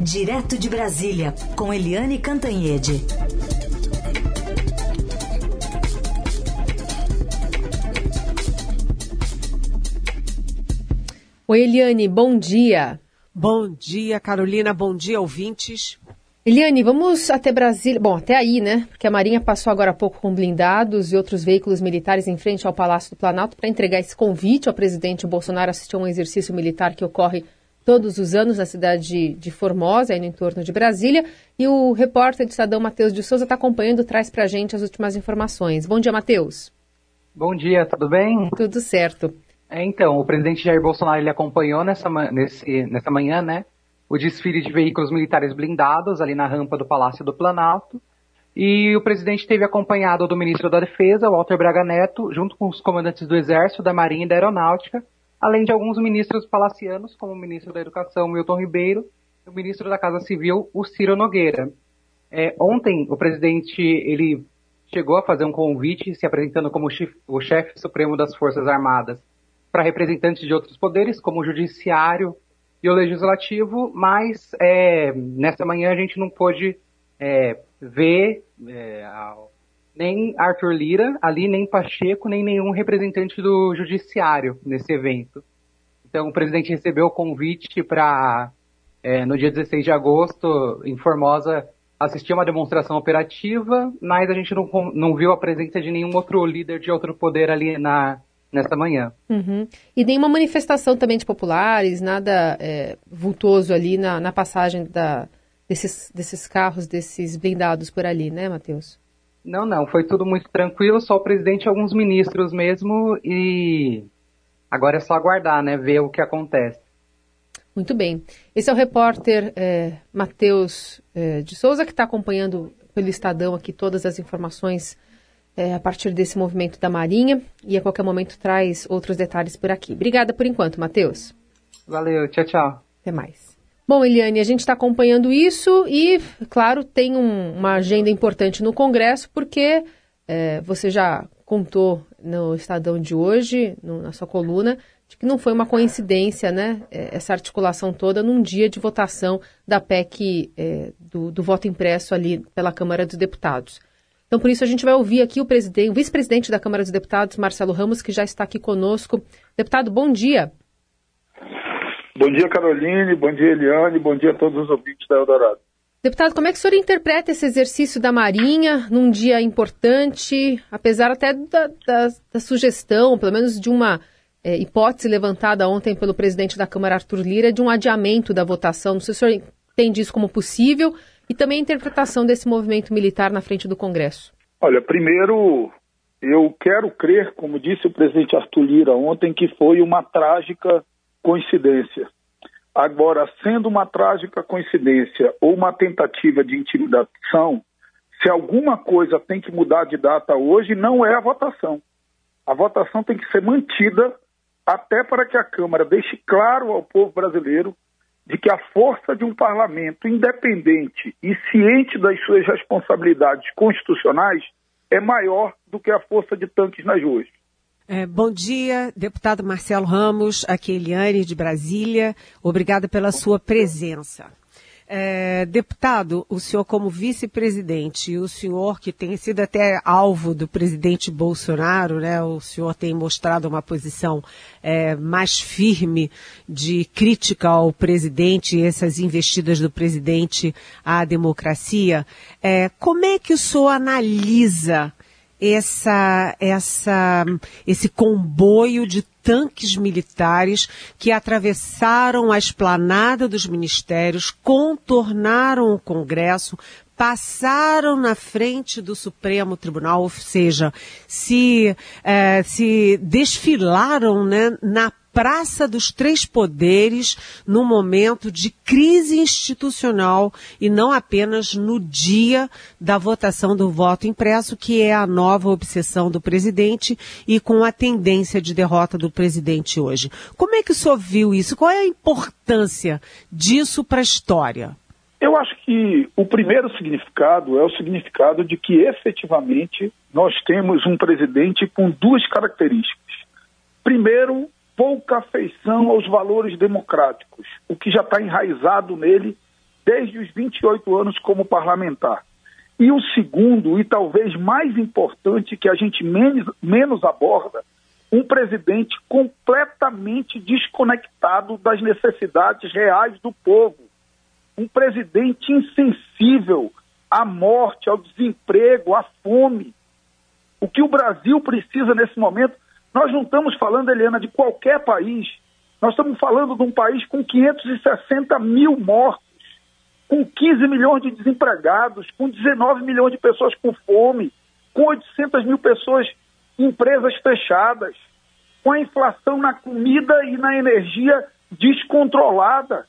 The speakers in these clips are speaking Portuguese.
Direto de Brasília, com Eliane Cantanhede. Oi, Eliane, bom dia. Bom dia, Carolina. Bom dia, ouvintes. Eliane, vamos até Brasília. Bom, até aí, né? Porque a Marinha passou agora há pouco com blindados e outros veículos militares em frente ao Palácio do Planalto para entregar esse convite ao presidente Bolsonaro assistir a um exercício militar que ocorre todos os anos na cidade de Formosa, aí no entorno de Brasília. E o repórter do Estadão Matheus de Souza está acompanhando, traz para a gente as últimas informações. Bom dia, Matheus. Bom dia, tudo bem? Tudo certo. É, então, o presidente Jair Bolsonaro ele acompanhou nessa, nesse, nessa manhã, né, o desfile de veículos militares blindados ali na rampa do Palácio do Planalto. E o presidente teve acompanhado do ministro da Defesa, Walter Braga Neto, junto com os comandantes do Exército, da Marinha e da Aeronáutica, além de alguns ministros palacianos, como o ministro da Educação, Milton Ribeiro, e o ministro da Casa Civil, o Ciro Nogueira. É, ontem, o presidente ele chegou a fazer um convite, se apresentando como o chefe supremo das Forças Armadas, para representantes de outros poderes, como o judiciário e o legislativo, mas é, nessa manhã a gente não pôde é, ver é, nem Arthur Lira ali, nem Pacheco, nem nenhum representante do judiciário nesse evento. Então o presidente recebeu o convite para, é, no dia 16 de agosto, em Formosa, assistir uma demonstração operativa, mas a gente não, não viu a presença de nenhum outro líder de outro poder ali na, nesta manhã. Uhum. E nenhuma manifestação também de populares, nada é, vultoso ali na, na passagem da, desses, desses carros, desses blindados por ali, né, Matheus? Não, não, foi tudo muito tranquilo, só o presidente e alguns ministros mesmo, e agora é só aguardar, né, ver o que acontece. Muito bem. Esse é o repórter é, Matheus é, de Souza, que está acompanhando pelo Estadão aqui todas as informações é, a partir desse movimento da Marinha e a qualquer momento traz outros detalhes por aqui. Obrigada por enquanto, Matheus. Valeu, tchau, tchau. Até mais. Bom, Eliane, a gente está acompanhando isso e, claro, tem um, uma agenda importante no Congresso, porque é, você já contou no Estadão de hoje, no, na sua coluna, de que não foi uma coincidência, né, é, essa articulação toda num dia de votação da PEC é, do, do voto impresso ali pela Câmara dos Deputados. Então, por isso, a gente vai ouvir aqui o, o vice-presidente da Câmara dos Deputados, Marcelo Ramos, que já está aqui conosco. Deputado, bom dia. Bom dia, Caroline. Bom dia, Eliane. Bom dia a todos os ouvintes da Eldorado. Deputado, como é que o senhor interpreta esse exercício da Marinha num dia importante, apesar até da, da, da sugestão, pelo menos de uma é, hipótese levantada ontem pelo presidente da Câmara, Arthur Lira, de um adiamento da votação? Não sei se o senhor entende isso como possível e também a interpretação desse movimento militar na frente do Congresso? Olha, primeiro, eu quero crer, como disse o presidente Arthur Lira ontem, que foi uma trágica coincidência. Agora, sendo uma trágica coincidência ou uma tentativa de intimidação, se alguma coisa tem que mudar de data hoje, não é a votação. A votação tem que ser mantida até para que a Câmara deixe claro ao povo brasileiro de que a força de um parlamento independente e ciente das suas responsabilidades constitucionais é maior do que a força de tanques nas ruas. É, bom dia, deputado Marcelo Ramos, aqui Eliane de Brasília. Obrigada pela sua presença. É, deputado, o senhor como vice-presidente o senhor que tem sido até alvo do presidente Bolsonaro, né, o senhor tem mostrado uma posição é, mais firme de crítica ao presidente e essas investidas do presidente à democracia. É, como é que o senhor analisa essa, essa, esse comboio de tanques militares que atravessaram a esplanada dos ministérios, contornaram o Congresso, passaram na frente do Supremo Tribunal, ou seja, se, eh, se desfilaram né, na Praça dos Três Poderes no momento de crise institucional e não apenas no dia da votação do voto impresso, que é a nova obsessão do presidente e com a tendência de derrota do presidente hoje. Como é que o senhor viu isso? Qual é a importância disso para a história? Eu acho que o primeiro significado é o significado de que efetivamente nós temos um presidente com duas características. Primeiro, pouca afeição aos valores democráticos, o que já está enraizado nele desde os 28 anos como parlamentar. E o segundo, e talvez mais importante, que a gente menos, menos aborda, um presidente completamente desconectado das necessidades reais do povo. Um presidente insensível à morte, ao desemprego, à fome. O que o Brasil precisa nesse momento, nós não estamos falando, Helena, de qualquer país. Nós estamos falando de um país com 560 mil mortos, com 15 milhões de desempregados, com 19 milhões de pessoas com fome, com 800 mil pessoas empresas fechadas, com a inflação na comida e na energia descontrolada.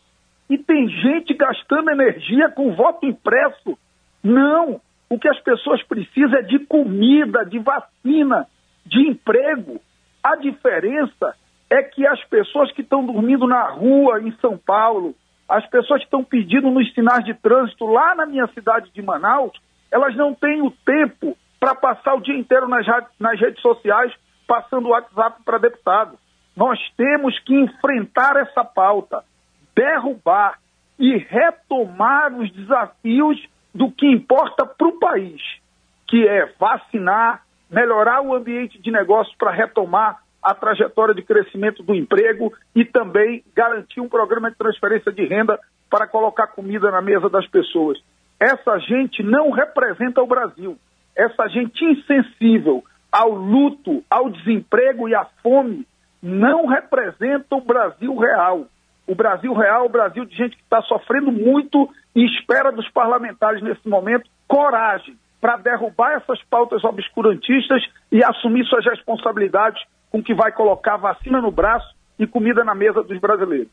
E tem gente gastando energia com voto impresso. Não! O que as pessoas precisam é de comida, de vacina, de emprego. A diferença é que as pessoas que estão dormindo na rua em São Paulo, as pessoas que estão pedindo nos sinais de trânsito lá na minha cidade de Manaus, elas não têm o tempo para passar o dia inteiro nas, nas redes sociais passando o WhatsApp para deputado. Nós temos que enfrentar essa pauta, derrubar e retomar os desafios do que importa para o país, que é vacinar, melhorar o ambiente de negócios para retomar a trajetória de crescimento do emprego e também garantir um programa de transferência de renda para colocar comida na mesa das pessoas. Essa gente não representa o Brasil. Essa gente insensível ao luto, ao desemprego e à fome não representa o Brasil real. O Brasil real é o Brasil de gente que está sofrendo muito e espera dos parlamentares nesse momento coragem para derrubar essas pautas obscurantistas e assumir suas responsabilidades com que vai colocar vacina no braço e comida na mesa dos brasileiros.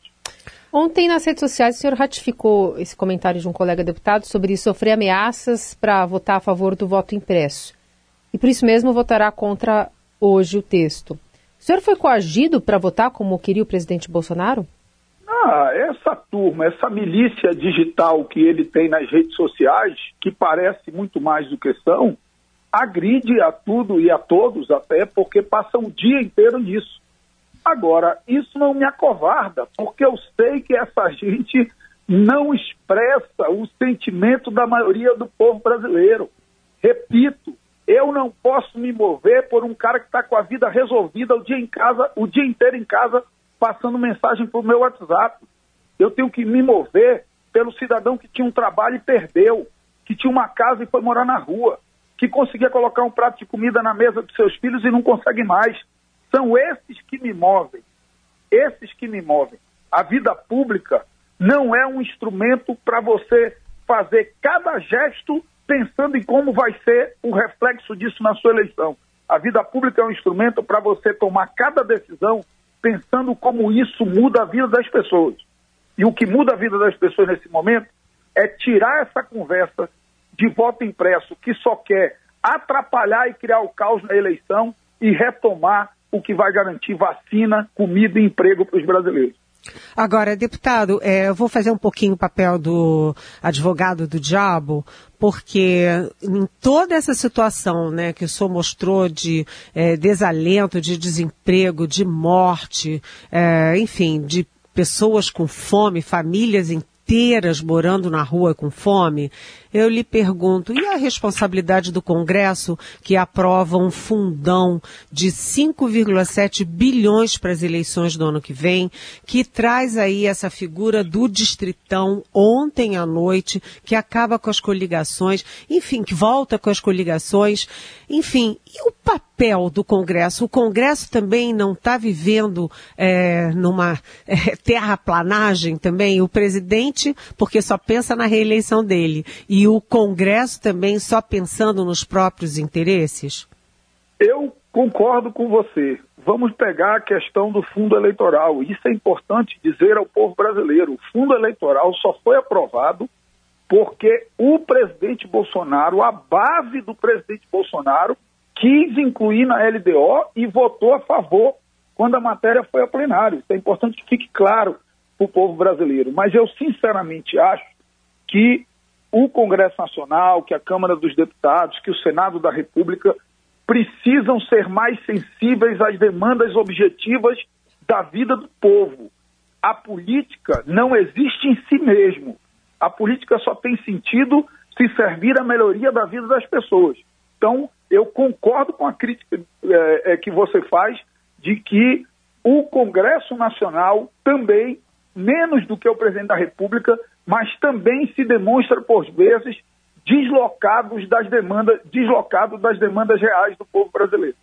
Ontem, nas redes sociais, o senhor ratificou esse comentário de um colega deputado sobre sofrer ameaças para votar a favor do voto impresso. E por isso mesmo votará contra hoje o texto. O senhor foi coagido para votar como queria o presidente Bolsonaro? Essa turma, essa milícia digital que ele tem nas redes sociais, que parece muito mais do que são, agride a tudo e a todos até porque passa o dia inteiro nisso. Agora, isso não me acovarda, porque eu sei que essa gente não expressa o sentimento da maioria do povo brasileiro. Repito, eu não posso me mover por um cara que está com a vida resolvida o dia em casa, o dia inteiro em casa, passando mensagem para o meu WhatsApp. Eu tenho que me mover pelo cidadão que tinha um trabalho e perdeu, que tinha uma casa e foi morar na rua, que conseguia colocar um prato de comida na mesa dos seus filhos e não consegue mais. São esses que me movem. Esses que me movem. A vida pública não é um instrumento para você fazer cada gesto pensando em como vai ser o reflexo disso na sua eleição. A vida pública é um instrumento para você tomar cada decisão pensando como isso muda a vida das pessoas. E o que muda a vida das pessoas nesse momento é tirar essa conversa de voto impresso que só quer atrapalhar e criar o caos na eleição e retomar o que vai garantir vacina, comida e emprego para os brasileiros. Agora, deputado, é, eu vou fazer um pouquinho o papel do advogado do diabo, porque em toda essa situação né, que o senhor mostrou de é, desalento, de desemprego, de morte, é, enfim, de pessoas com fome, famílias inteiras morando na rua com fome, eu lhe pergunto, e a responsabilidade do Congresso que aprova um fundão de 5,7 bilhões para as eleições do ano que vem, que traz aí essa figura do distritão ontem à noite, que acaba com as coligações, enfim, que volta com as coligações, enfim, e o papel do Congresso? O Congresso também não está vivendo é, numa é, terraplanagem também? O presidente, porque só pensa na reeleição dele, e o Congresso também só pensando nos próprios interesses? Eu concordo com você. Vamos pegar a questão do fundo eleitoral. Isso é importante dizer ao povo brasileiro. O fundo eleitoral só foi aprovado porque o presidente Bolsonaro, a base do presidente Bolsonaro, quis incluir na LDO e votou a favor quando a matéria foi a plenário. Isso é importante que fique claro para o povo brasileiro. Mas eu sinceramente acho que o Congresso Nacional, que a Câmara dos Deputados, que o Senado da República precisam ser mais sensíveis às demandas objetivas da vida do povo. A política não existe em si mesmo. A política só tem sentido se servir a melhoria da vida das pessoas. Então, eu concordo com a crítica é, que você faz de que o Congresso Nacional também, menos do que o presidente da República, mas também se demonstra, por vezes, deslocados das demandas, deslocado das demandas reais do povo brasileiro.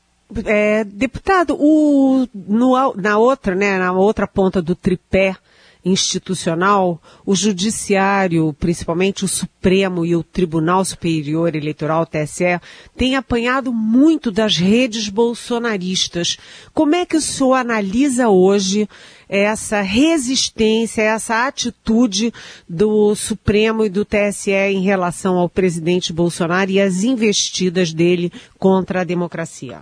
É, deputado, o, no, na outra, né, na outra ponta do tripé institucional, o judiciário, principalmente o Supremo e o Tribunal Superior Eleitoral, TSE, tem apanhado muito das redes bolsonaristas. Como é que o senhor analisa hoje essa resistência, essa atitude do Supremo e do TSE em relação ao presidente Bolsonaro e as investidas dele contra a democracia?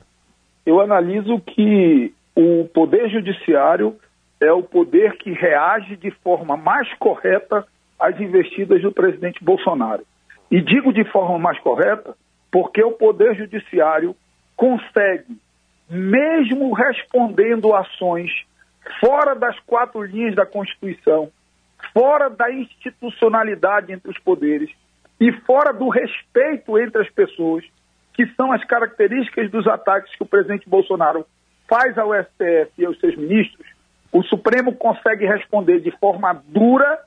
Eu analiso que o Poder Judiciário é o poder que reage de forma mais correta às investidas do presidente Bolsonaro. E digo de forma mais correta porque o Poder Judiciário consegue, mesmo respondendo ações fora das quatro linhas da Constituição, fora da institucionalidade entre os poderes e fora do respeito entre as pessoas, que são as características dos ataques que o presidente Bolsonaro faz ao STF e aos seus ministros, o Supremo consegue responder de forma dura,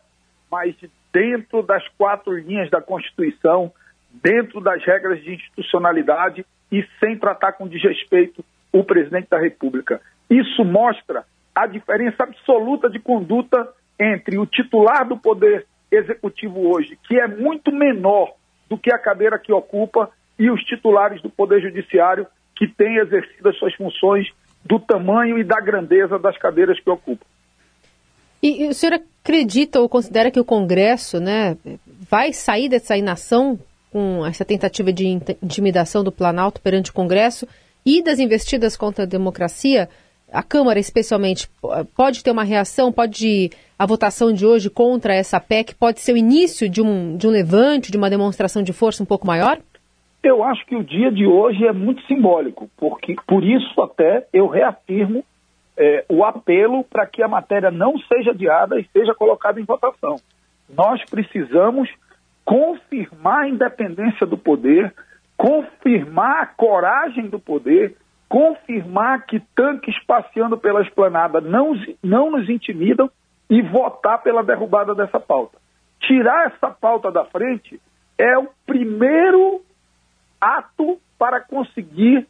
mas dentro das quatro linhas da Constituição, dentro das regras de institucionalidade e sem tratar com desrespeito o presidente da República. Isso mostra a diferença absoluta de conduta entre o titular do Poder Executivo hoje, que é muito menor do que a cadeira que ocupa, e os titulares do Poder Judiciário, que têm exercido as suas funções do tamanho e da grandeza das cadeiras que ocupa. E, e o senhor acredita ou considera que o Congresso né, vai sair dessa inação com essa tentativa de intimidação do Planalto perante o Congresso e das investidas contra a democracia? A Câmara, especialmente, pode ter uma reação? Pode a votação de hoje contra essa PEC pode ser o início de um, de um levante, de uma demonstração de força um pouco maior? Eu acho que o dia de hoje é muito simbólico, porque por isso até eu reafirmo é, o apelo para que a matéria não seja adiada e seja colocada em votação. Nós precisamos confirmar a independência do poder, confirmar a coragem do poder, confirmar que tanques passeando pela esplanada não, não nos intimidam e votar pela derrubada dessa pauta. Tirar essa pauta da frente é o primeiro ato para conseguir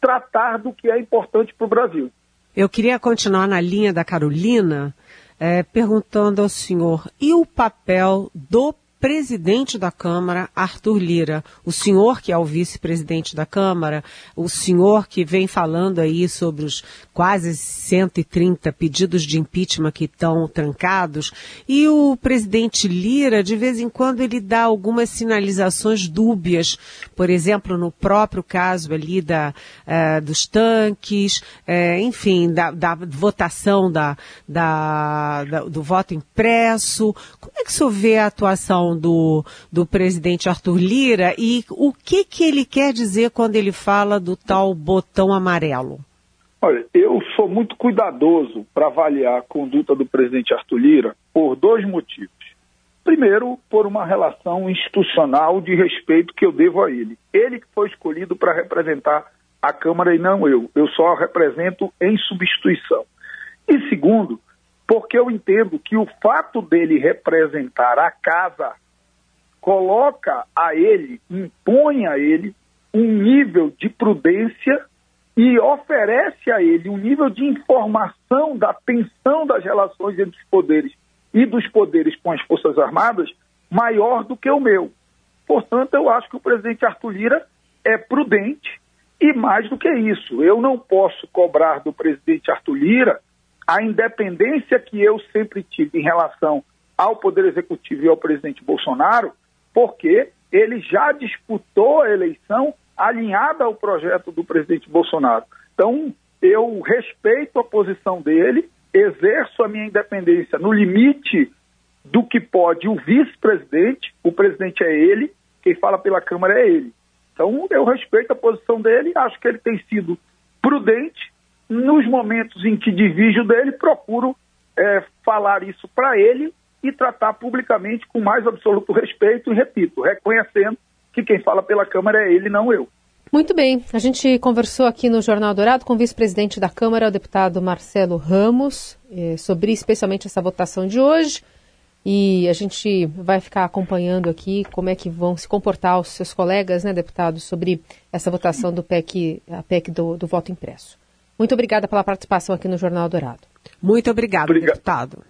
tratar do que é importante para o Brasil. Eu queria continuar na linha da Carolina, é, perguntando ao senhor, e o papel do presidente da Câmara, Arthur Lira, o senhor que é o vice-presidente da Câmara, o senhor que vem falando aí sobre os quase 130 pedidos de impeachment que estão trancados, e o presidente Lira, de vez em quando, ele dá algumas sinalizações dúbias, por exemplo, no próprio caso ali da, uh, dos tanques, uh, enfim, da, da votação da, da, da, do voto impresso. Como é que o senhor vê a atuação do, do presidente Arthur Lira e o que, que ele quer dizer quando ele fala do tal botão amarelo? Olha, eu sou muito cuidadoso para avaliar a conduta do presidente Arthur Lira por dois motivos. Primeiro, por uma relação institucional de respeito que eu devo a ele. Ele que foi escolhido para representar a Câmara e não eu. Eu só represento em substituição. E segundo, porque eu entendo que o fato dele representar a casa coloca a ele, impõe a ele um nível de prudência e oferece a ele um nível de informação da tensão das relações entre os poderes e dos poderes com as Forças Armadas maior do que o meu. Portanto, eu acho que o presidente Arthur Lira é prudente e mais do que isso, eu não posso cobrar do presidente Arthur Lira a independência que eu sempre tive em relação ao Poder Executivo e ao presidente Bolsonaro, porque ele já disputou a eleição alinhada ao projeto do presidente Bolsonaro. Então, eu respeito a posição dele, exerço a minha independência no limite do que pode o vice-presidente, o presidente é ele, quem fala pela Câmara é ele. Então, eu respeito a posição dele, acho que ele tem sido prudente, nos momentos em que divijo dele, procuro é, falar isso para ele e tratar publicamente com mais absoluto respeito e, repito, reconhecendo que quem fala pela Câmara é ele, não eu. Muito bem, a gente conversou aqui no Jornal Dourado com o vice-presidente da Câmara, o deputado Marcelo Ramos, eh, sobre especialmente essa votação de hoje. E a gente vai ficar acompanhando aqui como é que vão se comportar os seus colegas, né, deputados, sobre essa votação do PEC, a PEC do, do voto impresso. Muito obrigada pela participação aqui no Jornal Dourado. Muito obrigado, Obriga deputado.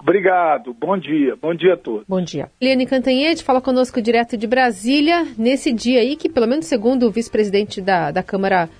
Obrigado, bom dia, bom dia a todos. Bom dia. Eliane Cantanhede fala conosco direto de Brasília, nesse dia aí que, pelo menos segundo o vice-presidente da, da Câmara,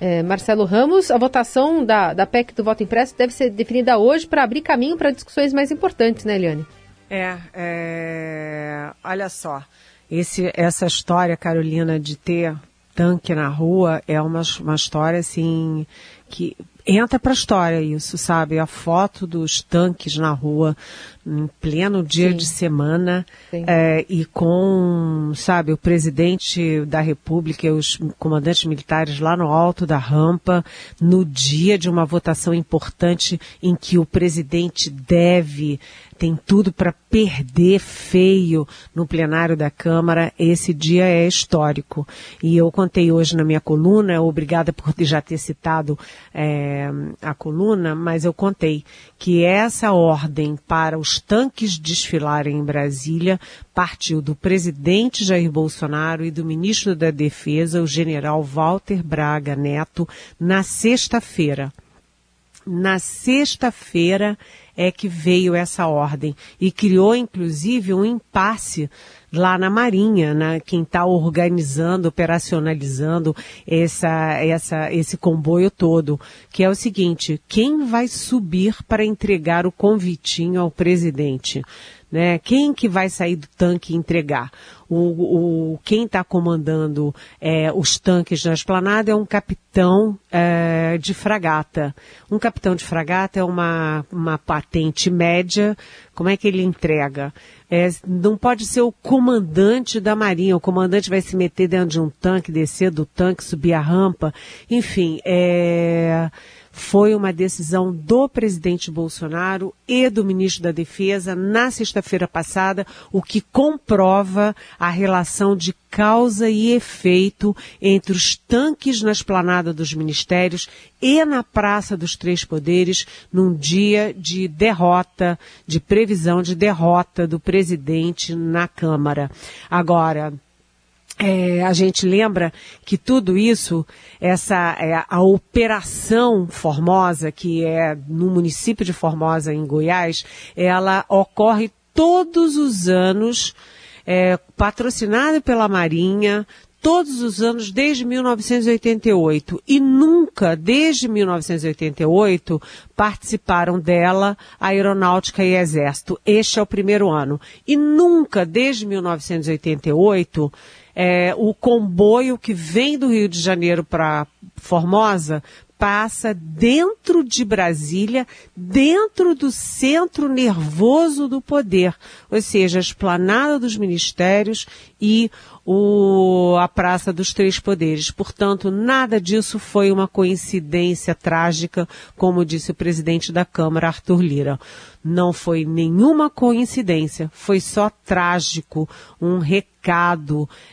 eh, Marcelo Ramos, a votação da, da PEC do voto impresso deve ser definida hoje para abrir caminho para discussões mais importantes, né, Eliane? É, é, olha só, esse, essa história, Carolina, de ter tanque na rua é uma, uma história assim que entra para a história isso, sabe? A foto dos tanques na rua em pleno dia Sim. de semana é, e com, sabe, o presidente da República e os comandantes militares lá no alto da rampa, no dia de uma votação importante em que o presidente deve tem tudo para perder feio no plenário da Câmara. Esse dia é histórico. E eu contei hoje na minha coluna, obrigada por já ter citado é, a coluna, mas eu contei que essa ordem para os tanques desfilarem em Brasília partiu do presidente Jair Bolsonaro e do ministro da Defesa, o general Walter Braga Neto, na sexta-feira. Na sexta-feira, é que veio essa ordem e criou inclusive um impasse lá na Marinha, né? quem está organizando, operacionalizando essa, essa, esse comboio todo, que é o seguinte: quem vai subir para entregar o convitinho ao presidente? Né? Quem que vai sair do tanque e entregar? O, o quem está comandando é, os tanques na esplanada é um capitão é, de fragata. Um capitão de fragata é uma, uma patente média. Como é que ele entrega? É, não pode ser o comandante da marinha. O comandante vai se meter dentro de um tanque, descer do tanque, subir a rampa. Enfim, é foi uma decisão do presidente Bolsonaro e do ministro da Defesa na sexta-feira passada, o que comprova a relação de causa e efeito entre os tanques na esplanada dos ministérios e na Praça dos Três Poderes num dia de derrota, de previsão de derrota do presidente na Câmara. Agora, é, a gente lembra que tudo isso, essa é, a operação Formosa, que é no município de Formosa, em Goiás, ela ocorre todos os anos, é, patrocinada pela Marinha, todos os anos desde 1988 e nunca, desde 1988, participaram dela a Aeronáutica e Exército. Este é o primeiro ano. E nunca, desde 1988, é, o comboio que vem do Rio de Janeiro para Formosa passa dentro de Brasília, dentro do centro nervoso do poder, ou seja, a esplanada dos ministérios e o, a Praça dos Três Poderes. Portanto, nada disso foi uma coincidência trágica, como disse o presidente da Câmara, Arthur Lira. Não foi nenhuma coincidência, foi só trágico, um recado,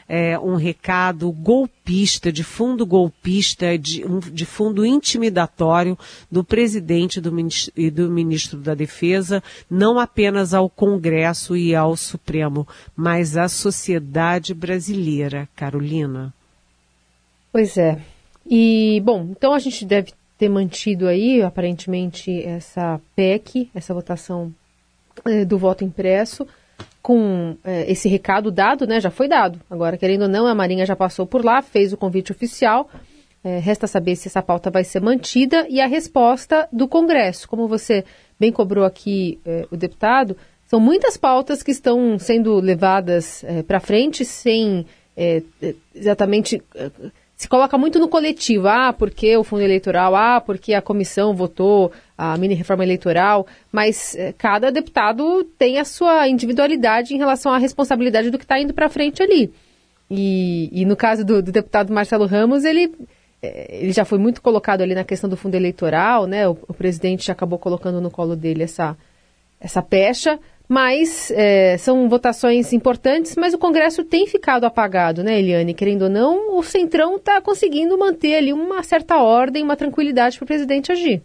é, um recado golpista, de fundo golpista, de, um, de fundo intimidatório do presidente do, e do ministro da Defesa, não apenas ao Congresso e ao Supremo, mas à sociedade brasileira Carolina. Pois é. E, bom, então a gente deve ter mantido aí, aparentemente, essa PEC, essa votação é, do voto impresso, com é, esse recado dado, né? Já foi dado. Agora, querendo ou não, a Marinha já passou por lá, fez o convite oficial. É, resta saber se essa pauta vai ser mantida e a resposta do Congresso. Como você bem cobrou aqui, o deputado, são muitas pautas que estão sendo levadas é, para frente sem é, é, exatamente. Se coloca muito no coletivo. Ah, porque o fundo eleitoral, ah, porque a comissão votou a mini reforma eleitoral, mas é, cada deputado tem a sua individualidade em relação à responsabilidade do que está indo para frente ali. E, e, no caso do, do, deputado Marcelo Ramos, ele, é, ele já foi muito colocado ali na questão do fundo eleitoral, né? O, o presidente acabou colocando no colo dele essa, essa pecha, Mas é, são votações importantes, mas o Congresso tem ficado apagado, né, Eliane? Querendo ou não, o Centrão está conseguindo manter ali uma certa ordem, uma tranquilidade para o presidente agir.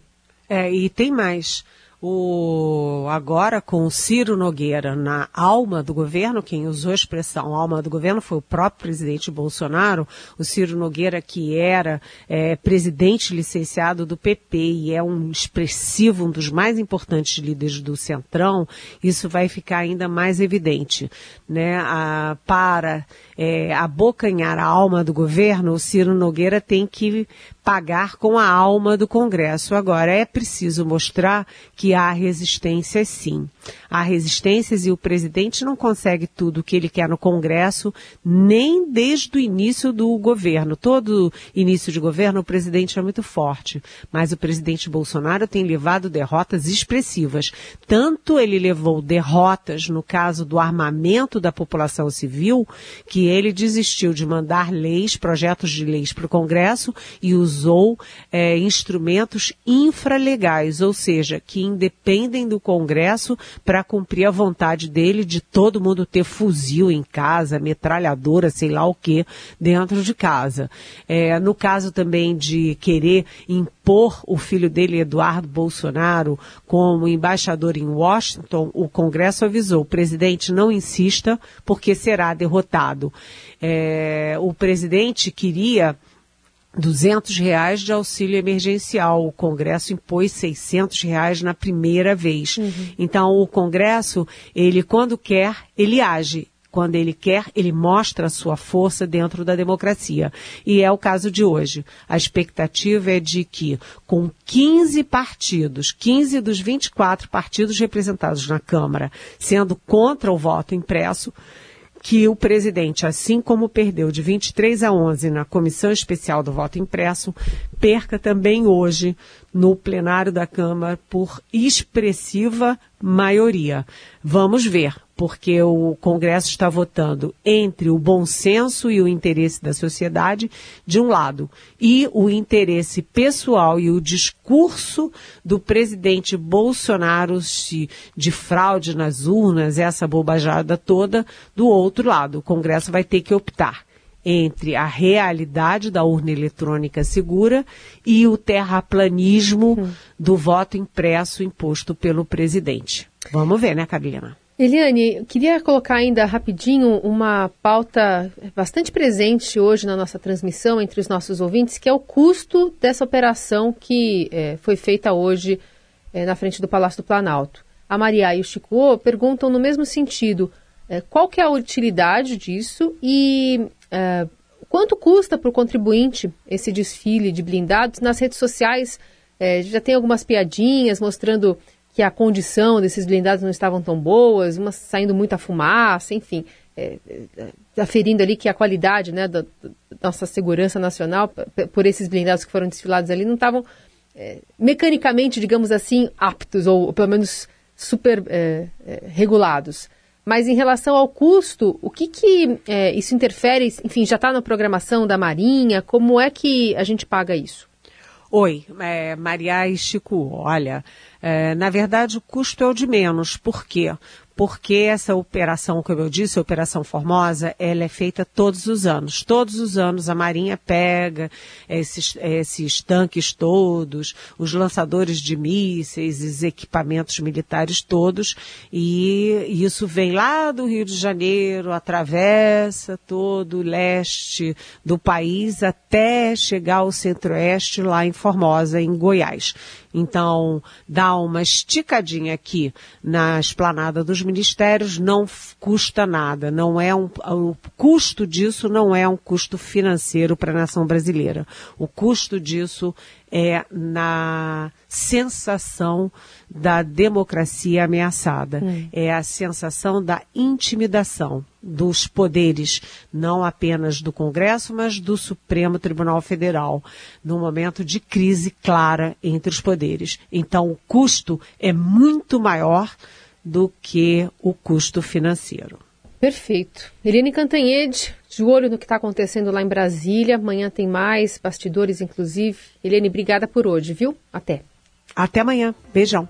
É, e tem mais. O, agora com o Ciro Nogueira na alma do governo, quem usou a expressão alma do governo foi o próprio presidente Bolsonaro, o Ciro Nogueira que era é, presidente licenciado do PP e é um expressivo, um dos mais importantes líderes do Centrão, isso vai ficar ainda mais evidente, né? A, para é, abocanhar a alma do governo, o Ciro Nogueira tem que pagar com a alma do Congresso. Agora, é preciso mostrar que há resistências sim. Há resistências e o presidente não consegue tudo o que ele quer no Congresso, nem desde o início do governo. Todo início de governo, o presidente é muito forte. Mas o presidente Bolsonaro tem levado derrotas expressivas. Tanto ele levou derrotas no caso do armamento da população civil, que ele desistiu de mandar leis, projetos de leis para o Congresso e os usou é, instrumentos infralegais, ou seja, que independem do Congresso para cumprir a vontade dele de todo mundo ter fuzil em casa, metralhadora, sei lá o que, dentro de casa. É, no caso também de querer impor o filho dele, Eduardo Bolsonaro, como embaixador em Washington, o Congresso avisou, o presidente não insista porque será derrotado. É, o presidente queria 200 reais de auxílio emergencial. O Congresso impôs 600 reais na primeira vez. Uhum. Então, o Congresso, ele quando quer, ele age. Quando ele quer, ele mostra a sua força dentro da democracia. E é o caso de hoje. A expectativa é de que, com 15 partidos, 15 dos 24 partidos representados na Câmara, sendo contra o voto impresso, que o presidente, assim como perdeu de 23 a 11 na comissão especial do voto impresso, perca também hoje no plenário da Câmara por expressiva maioria. Vamos ver porque o Congresso está votando entre o bom senso e o interesse da sociedade, de um lado, e o interesse pessoal e o discurso do presidente Bolsonaro de fraude nas urnas, essa bobajada toda, do outro lado. O Congresso vai ter que optar entre a realidade da urna eletrônica segura e o terraplanismo hum. do voto impresso imposto pelo presidente. Vamos ver, né, Carolina? Eliane, queria colocar ainda rapidinho uma pauta bastante presente hoje na nossa transmissão entre os nossos ouvintes, que é o custo dessa operação que é, foi feita hoje é, na frente do Palácio do Planalto. A Maria e o Chico perguntam no mesmo sentido, é, qual que é a utilidade disso e é, quanto custa para o contribuinte esse desfile de blindados nas redes sociais? É, já tem algumas piadinhas mostrando que a condição desses blindados não estavam tão boas, umas saindo muita fumaça, enfim, é, é, aferindo ali que a qualidade né, da, da, nossa segurança nacional, por esses blindados que foram desfilados ali, não estavam é, mecanicamente, digamos assim, aptos, ou, pelo menos super regulados. Mas em relação ao custo, o que, que é, isso interfere? Enfim, já está na programação da Marinha? Como é que a gente paga isso? Oi, é, Maria e Chico, olha, é, na verdade o custo é o de menos. Por quê? Porque essa operação, como eu disse, a Operação Formosa, ela é feita todos os anos. Todos os anos a Marinha pega esses, esses tanques todos, os lançadores de mísseis, os equipamentos militares todos, e isso vem lá do Rio de Janeiro, atravessa todo o leste do país até chegar ao centro-oeste lá em Formosa, em Goiás. Então, dá uma esticadinha aqui na esplanada dos ministérios, não custa nada. Não é um, o custo disso não é um custo financeiro para a nação brasileira. O custo disso é na sensação da democracia ameaçada. Hum. É a sensação da intimidação dos poderes, não apenas do Congresso, mas do Supremo Tribunal Federal, num momento de crise clara entre os poderes. Então, o custo é muito maior do que o custo financeiro. Perfeito. Eliane Cantanhede, de olho no que está acontecendo lá em Brasília. Amanhã tem mais, bastidores inclusive. Eliane, obrigada por hoje, viu? Até. Até amanhã. Beijão.